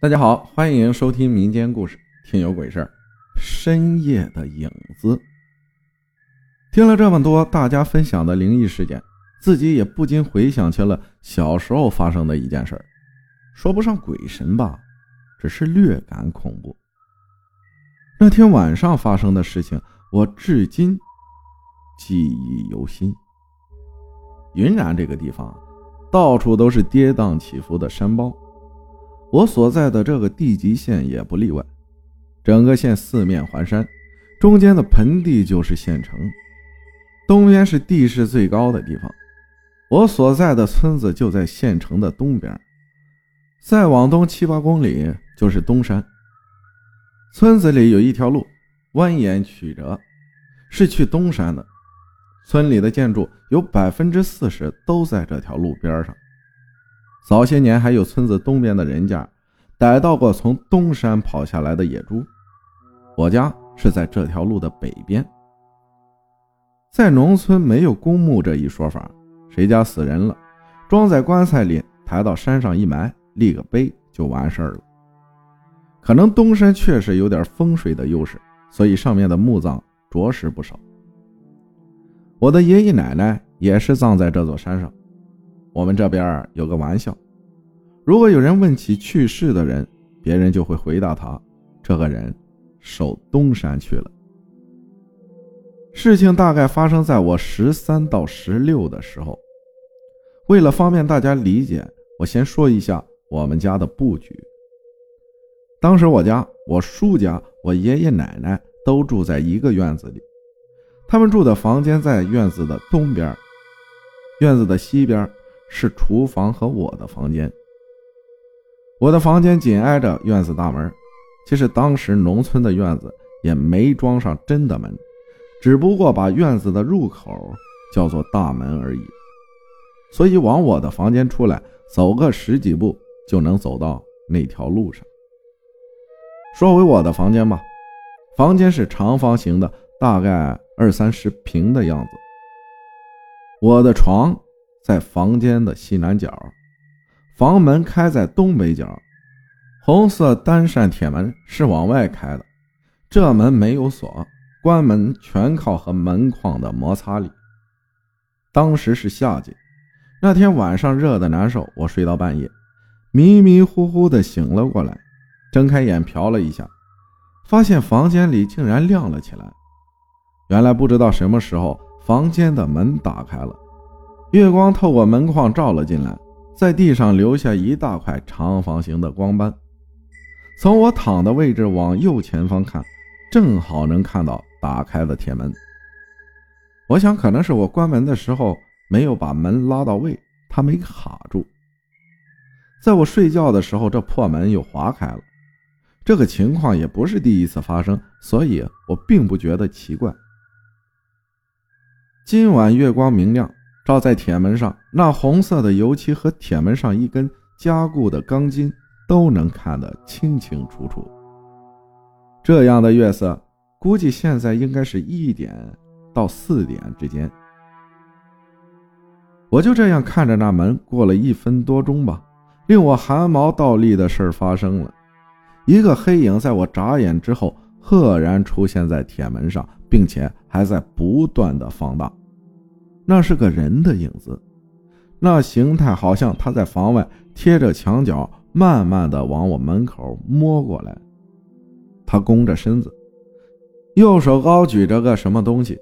大家好，欢迎收听民间故事《听有鬼事儿》。深夜的影子。听了这么多大家分享的灵异事件，自己也不禁回想起了小时候发生的一件事儿，说不上鬼神吧，只是略感恐怖。那天晚上发生的事情，我至今记忆犹新。云南这个地方，到处都是跌宕起伏的山包。我所在的这个地级县也不例外，整个县四面环山，中间的盆地就是县城，东边是地势最高的地方。我所在的村子就在县城的东边，再往东七八公里就是东山。村子里有一条路，蜿蜒曲折，是去东山的。村里的建筑有百分之四十都在这条路边上。早些年还有村子东边的人家逮到过从东山跑下来的野猪。我家是在这条路的北边。在农村没有公墓这一说法，谁家死人了，装在棺材里抬到山上一埋，立个碑就完事儿了。可能东山确实有点风水的优势，所以上面的墓葬着实不少。我的爷爷奶奶也是葬在这座山上。我们这边有个玩笑，如果有人问起去世的人，别人就会回答他：“这个人守东山去了。”事情大概发生在我十三到十六的时候。为了方便大家理解，我先说一下我们家的布局。当时我家、我叔家、我爷爷奶奶都住在一个院子里，他们住的房间在院子的东边，院子的西边。是厨房和我的房间。我的房间紧挨着院子大门。其实当时农村的院子也没装上真的门，只不过把院子的入口叫做大门而已。所以往我的房间出来，走个十几步就能走到那条路上。说回我的房间吧，房间是长方形的，大概二三十平的样子。我的床。在房间的西南角，房门开在东北角，红色单扇铁门是往外开的，这门没有锁，关门全靠和门框的摩擦力。当时是夏季，那天晚上热的难受，我睡到半夜，迷迷糊糊的醒了过来，睁开眼瞟了一下，发现房间里竟然亮了起来。原来不知道什么时候，房间的门打开了。月光透过门框照了进来，在地上留下一大块长方形的光斑。从我躺的位置往右前方看，正好能看到打开的铁门。我想可能是我关门的时候没有把门拉到位，它没卡住。在我睡觉的时候，这破门又划开了。这个情况也不是第一次发生，所以我并不觉得奇怪。今晚月光明亮。照在铁门上，那红色的油漆和铁门上一根加固的钢筋都能看得清清楚楚。这样的月色，估计现在应该是一点到四点之间。我就这样看着那门，过了一分多钟吧，令我汗毛倒立的事发生了。一个黑影在我眨眼之后，赫然出现在铁门上，并且还在不断的放大。那是个人的影子，那形态好像他在房外贴着墙角，慢慢的往我门口摸过来。他弓着身子，右手高举着个什么东西，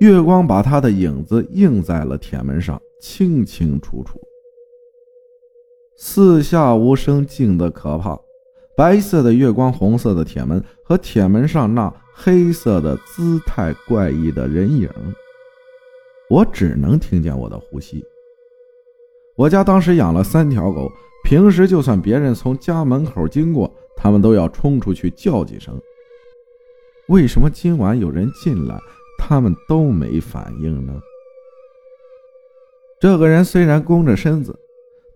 月光把他的影子映在了铁门上，清清楚楚。四下无声，静得可怕。白色的月光，红色的铁门和铁门上那黑色的姿态怪异的人影。我只能听见我的呼吸。我家当时养了三条狗，平时就算别人从家门口经过，他们都要冲出去叫几声。为什么今晚有人进来，他们都没反应呢？这个人虽然弓着身子，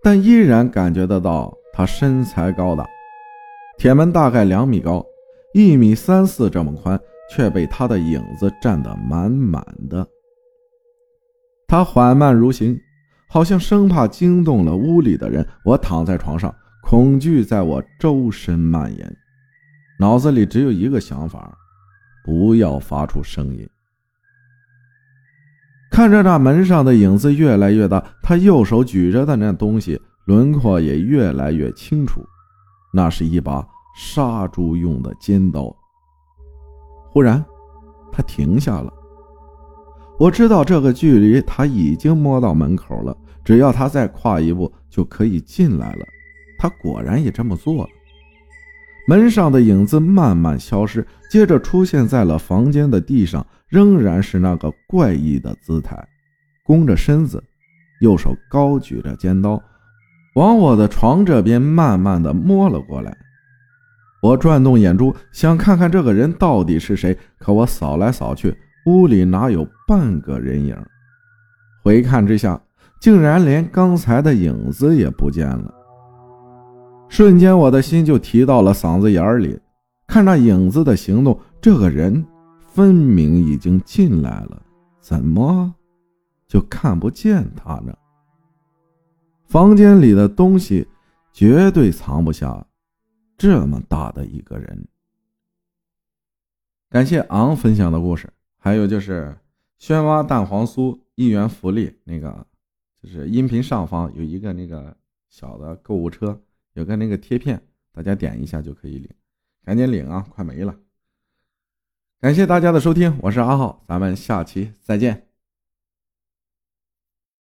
但依然感觉得到他身材高大。铁门大概两米高，一米三四这么宽，却被他的影子占得满满的。他缓慢如行，好像生怕惊动了屋里的人。我躺在床上，恐惧在我周身蔓延，脑子里只有一个想法：不要发出声音。看着那门上的影子越来越大，他右手举着的那东西轮廓也越来越清楚，那是一把杀猪用的尖刀。忽然，他停下了。我知道这个距离他已经摸到门口了，只要他再跨一步就可以进来了。他果然也这么做了，门上的影子慢慢消失，接着出现在了房间的地上，仍然是那个怪异的姿态，弓着身子，右手高举着尖刀，往我的床这边慢慢的摸了过来。我转动眼珠，想看看这个人到底是谁，可我扫来扫去，屋里哪有半个人影？回看之下，竟然连刚才的影子也不见了。瞬间，我的心就提到了嗓子眼里。看那影子的行动，这个人分明已经进来了，怎么就看不见他呢？房间里的东西绝对藏不下这么大的一个人。感谢昂分享的故事，还有就是轩蛙蛋黄酥一元福利，那个就是音频上方有一个那个小的购物车。有个那个贴片，大家点一下就可以领，赶紧领啊，快没了！感谢大家的收听，我是阿浩，咱们下期再见。